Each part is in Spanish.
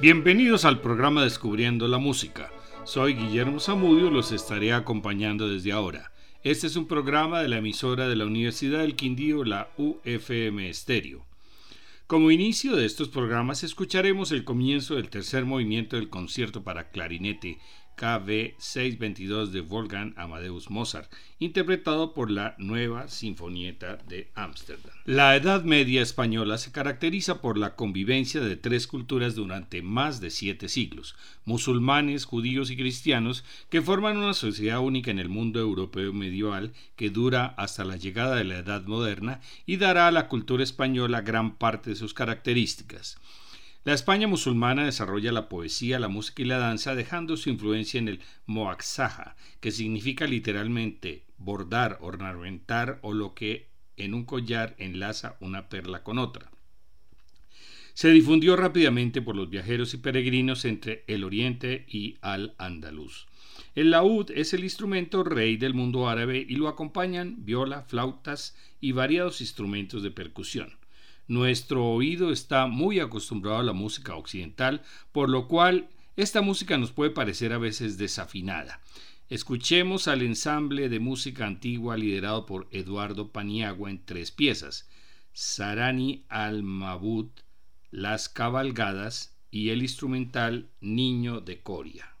Bienvenidos al programa Descubriendo la Música. Soy Guillermo Zamudio los estaré acompañando desde ahora. Este es un programa de la emisora de la Universidad del Quindío, la UFM Estéreo. Como inicio de estos programas escucharemos el comienzo del tercer movimiento del concierto para clarinete KV 622 de Wolfgang Amadeus Mozart, interpretado por la Nueva Sinfonieta de Ámsterdam. La Edad Media española se caracteriza por la convivencia de tres culturas durante más de siete siglos, musulmanes, judíos y cristianos, que forman una sociedad única en el mundo europeo medieval que dura hasta la llegada de la Edad Moderna y dará a la cultura española gran parte de sus características. La España musulmana desarrolla la poesía, la música y la danza dejando su influencia en el moaxaja, que significa literalmente bordar, ornamentar o lo que en un collar enlaza una perla con otra. Se difundió rápidamente por los viajeros y peregrinos entre el Oriente y Al-Andalus. El laúd es el instrumento rey del mundo árabe y lo acompañan viola, flautas y variados instrumentos de percusión. Nuestro oído está muy acostumbrado a la música occidental, por lo cual esta música nos puede parecer a veces desafinada. Escuchemos al ensamble de música antigua liderado por Eduardo Paniagua en tres piezas: Sarani al-Mabud, Las Cabalgadas y el instrumental Niño de Coria.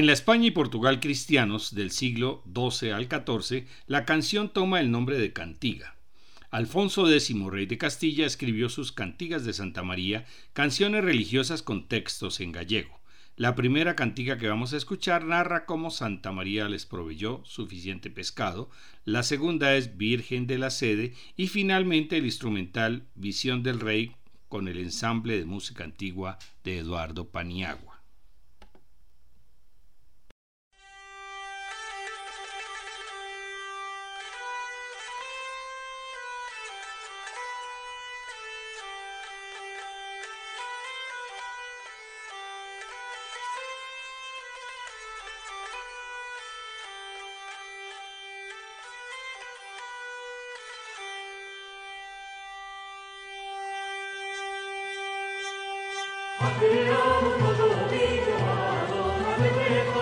En la España y Portugal cristianos del siglo XII al XIV, la canción toma el nombre de cantiga. Alfonso X, rey de Castilla, escribió sus Cantigas de Santa María, canciones religiosas con textos en gallego. La primera cantiga que vamos a escuchar narra cómo Santa María les proveyó suficiente pescado, la segunda es Virgen de la Sede y finalmente el instrumental Visión del Rey con el ensamble de música antigua de Eduardo Paniagua. with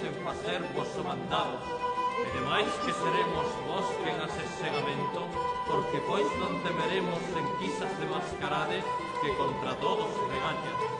sen facer vosso mandado, e demais que seremos vos quen ases segamento, porque pois non temeremos en enquisas de mascarade que contra todos regañan.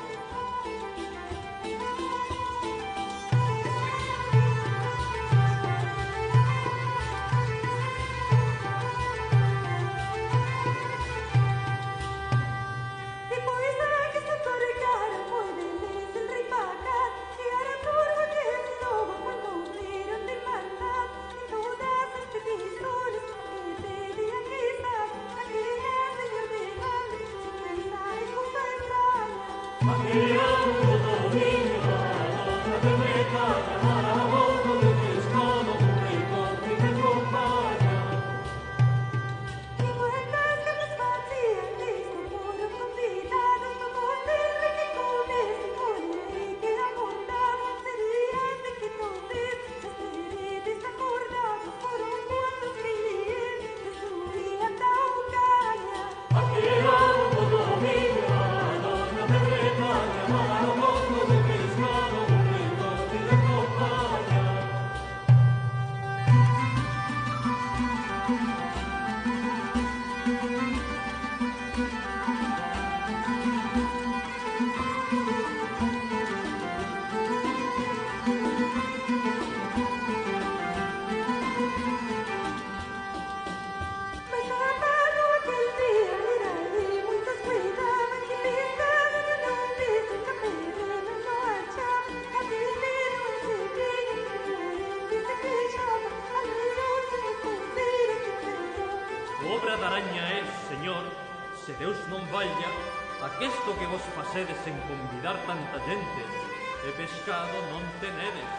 España es, senyor, se Deus non valha, aquesto que vos facedes en convidar tanta gente, e pescado non tenedes.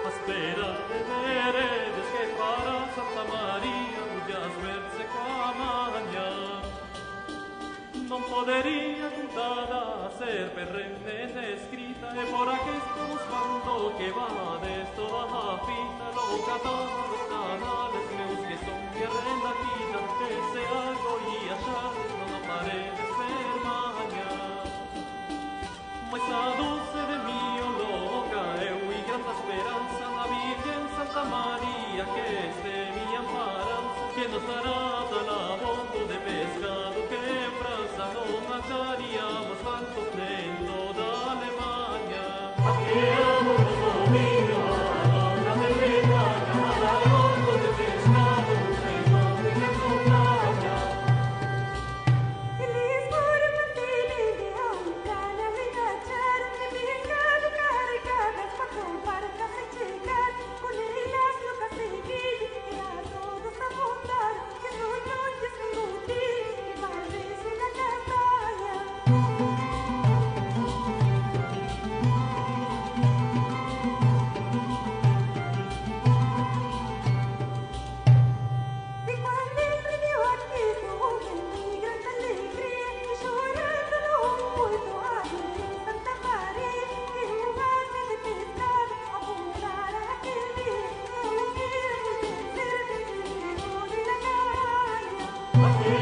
Aspera, e veredes que para Santa Maria ullas verse coa maña. Non poderia contada ser perrenne escrita Ande por aquesta buscando que va de tota la fita loca todos canales meus que son tierra en la vida que se hago y allá no paré de ser mañana. Mas a de mí o loca eu y grata esperanza la Virgen Santa María que es de mi amparanza que nos dará tal abondo de pescado que en no macharíamos tanto lento Yeah. Woo!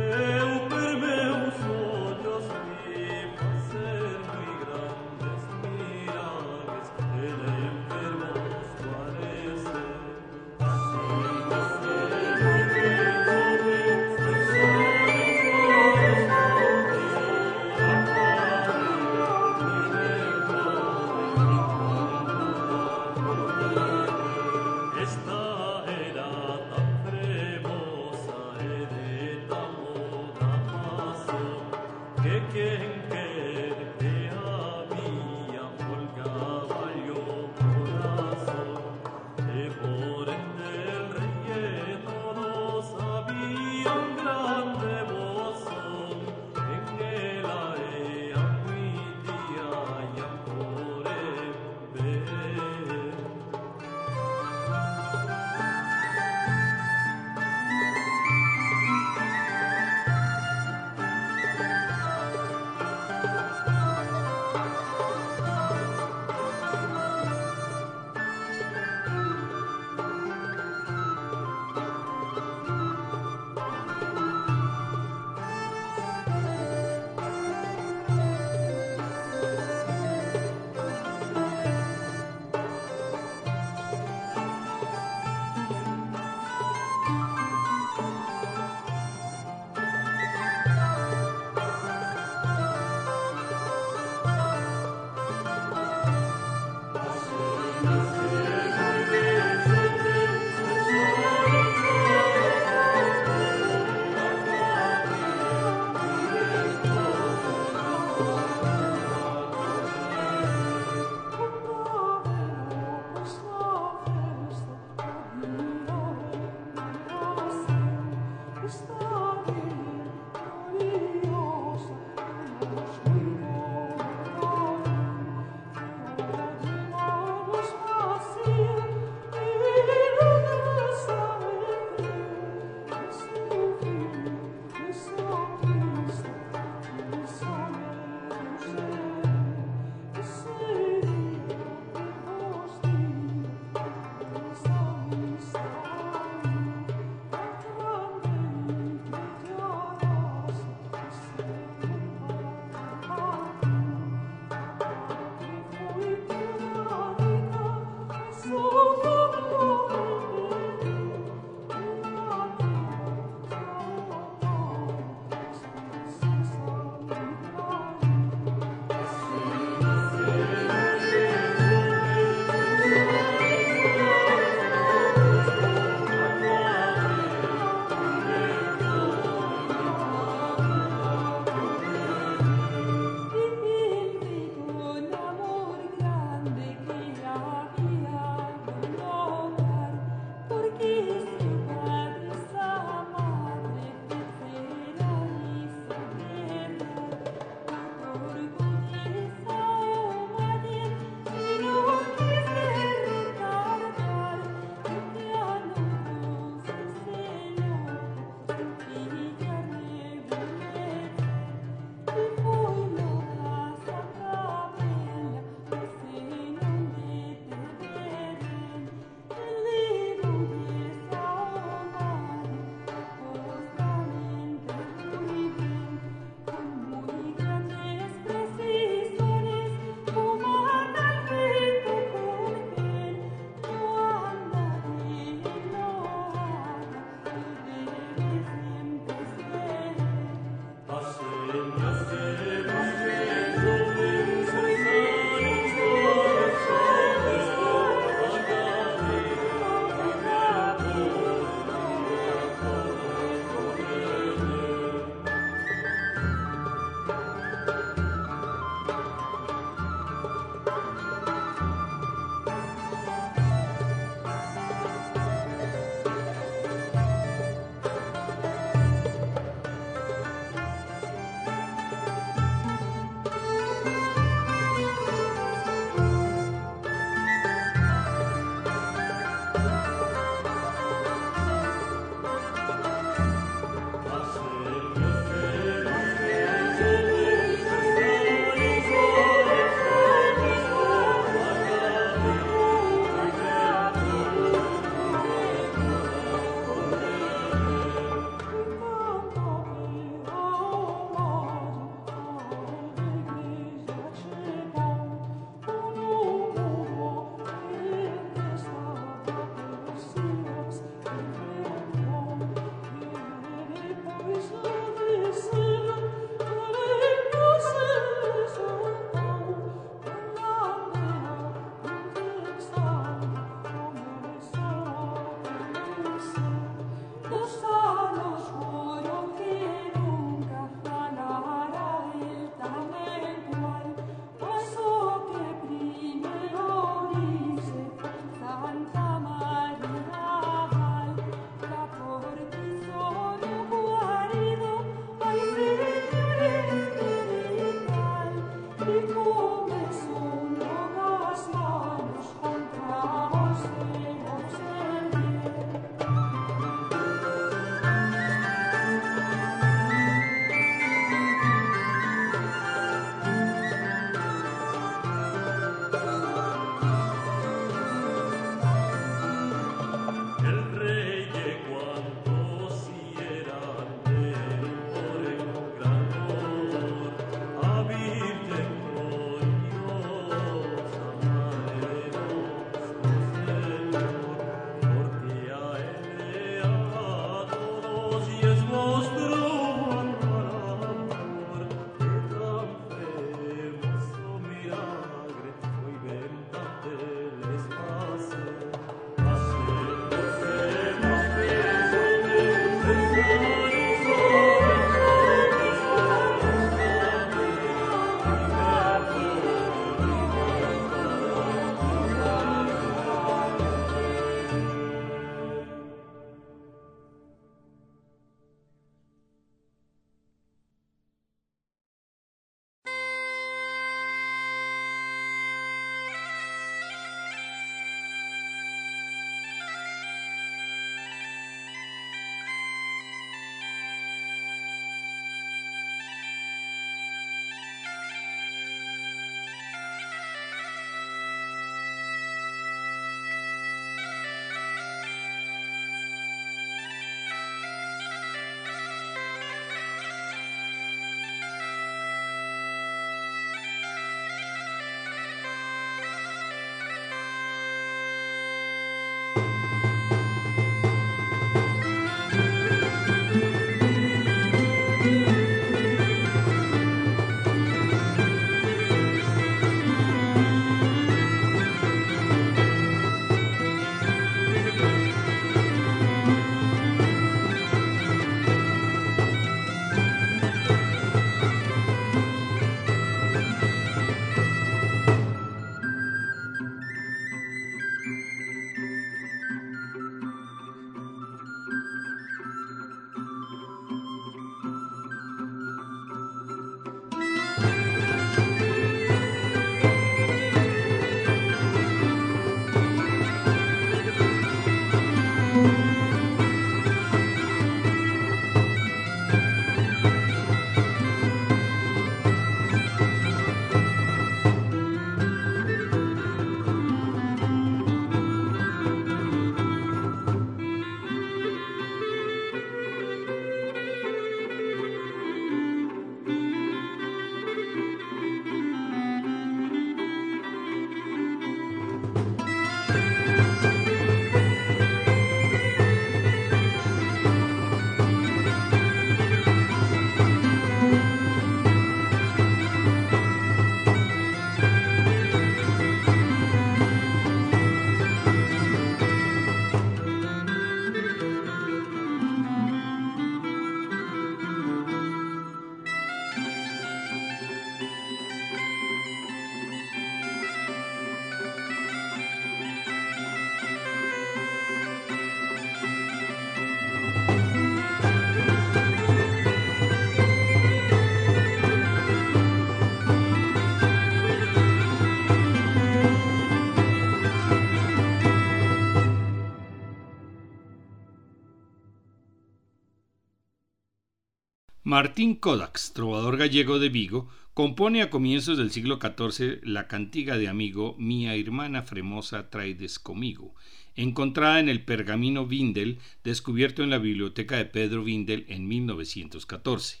Martín Kodaks, trovador gallego de Vigo, compone a comienzos del siglo XIV la cantiga de amigo Mía hermana fremosa traides conmigo, encontrada en el pergamino Vindel, descubierto en la biblioteca de Pedro Vindel en 1914.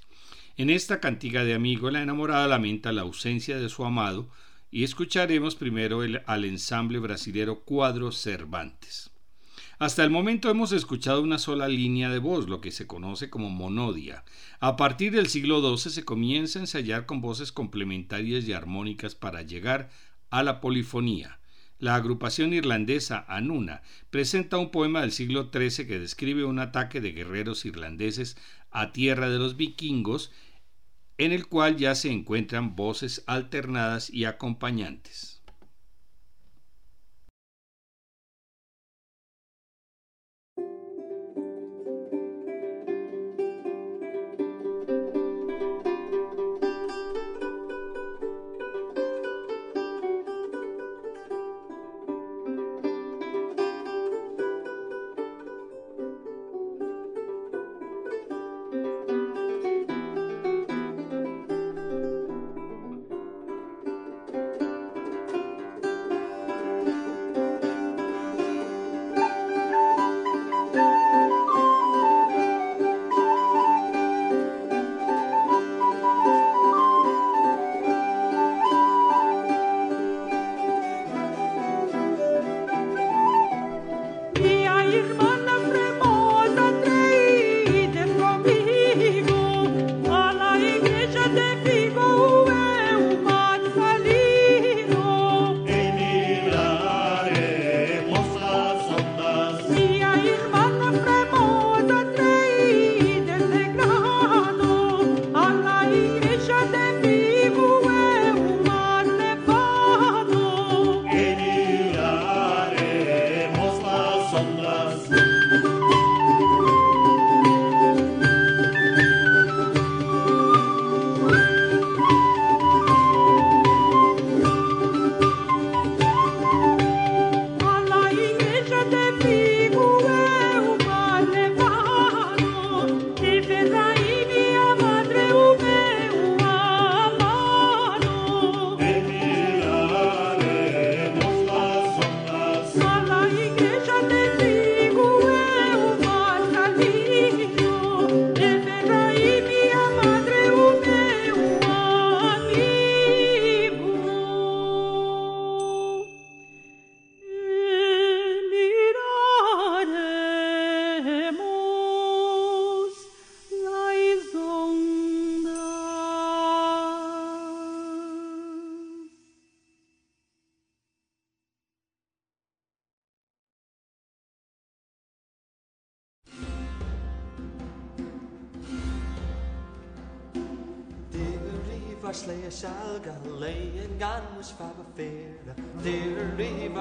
En esta cantiga de amigo, la enamorada lamenta la ausencia de su amado, y escucharemos primero al ensamble brasilero Cuadro Cervantes. Hasta el momento hemos escuchado una sola línea de voz, lo que se conoce como monodia. A partir del siglo XII se comienza a ensayar con voces complementarias y armónicas para llegar a la polifonía. La agrupación irlandesa Anuna presenta un poema del siglo XIII que describe un ataque de guerreros irlandeses a tierra de los vikingos, en el cual ya se encuentran voces alternadas y acompañantes.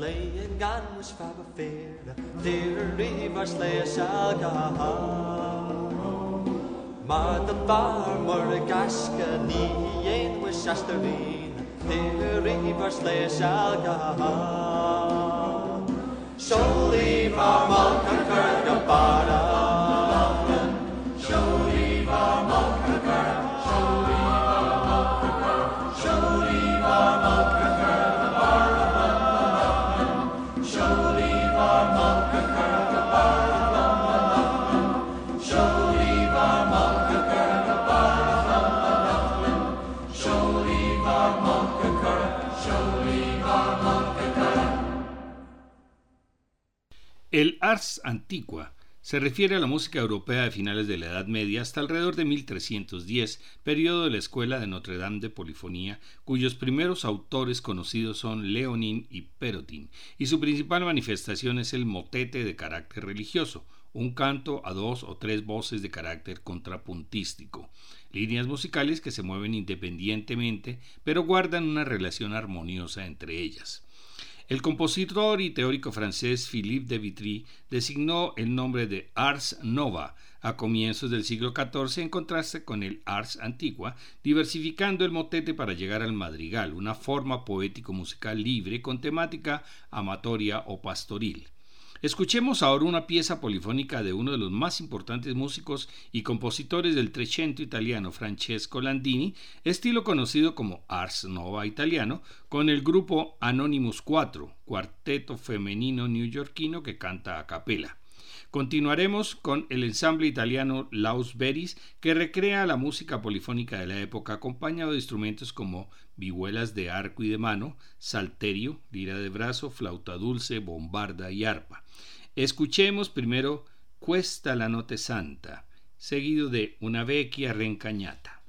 leiðin gans fara fyrir Þeir rífars lesa gahar Marðan var mörg gaska nýjén við sastur vín Þeir rífars lesa gahar Sjóli var malkan kyrka ars antiqua se refiere a la música europea de finales de la Edad Media hasta alrededor de 1310, periodo de la Escuela de Notre Dame de Polifonía, cuyos primeros autores conocidos son Leonin y Perotin, y su principal manifestación es el motete de carácter religioso, un canto a dos o tres voces de carácter contrapuntístico, líneas musicales que se mueven independientemente, pero guardan una relación armoniosa entre ellas. El compositor y teórico francés Philippe de Vitry designó el nombre de Ars Nova a comienzos del siglo XIV en contraste con el Ars Antigua, diversificando el motete para llegar al madrigal, una forma poético-musical libre con temática amatoria o pastoril. Escuchemos ahora una pieza polifónica de uno de los más importantes músicos y compositores del Trecento italiano, Francesco Landini, estilo conocido como Ars Nova italiano, con el grupo Anonymous 4, cuarteto femenino neoyorquino que canta a capela. Continuaremos con el ensamble italiano Laus Beris, que recrea la música polifónica de la época, acompañado de instrumentos como vihuelas de arco y de mano, salterio, lira de brazo, flauta dulce, bombarda y arpa. Escuchemos primero Cuesta la note santa, seguido de Una vecchia rencañata.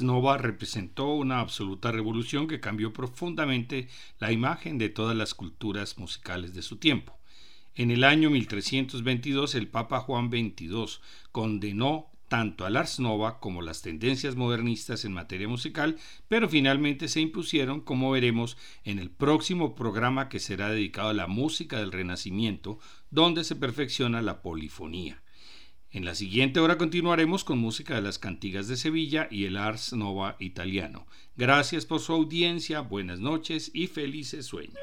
Nova representó una absoluta revolución que cambió profundamente la imagen de todas las culturas musicales de su tiempo. En el año 1322 el Papa Juan XXII condenó tanto al Ars Nova como las tendencias modernistas en materia musical, pero finalmente se impusieron, como veremos en el próximo programa que será dedicado a la música del Renacimiento, donde se perfecciona la polifonía. En la siguiente hora continuaremos con música de las cantigas de Sevilla y el Ars Nova italiano. Gracias por su audiencia, buenas noches y felices sueños.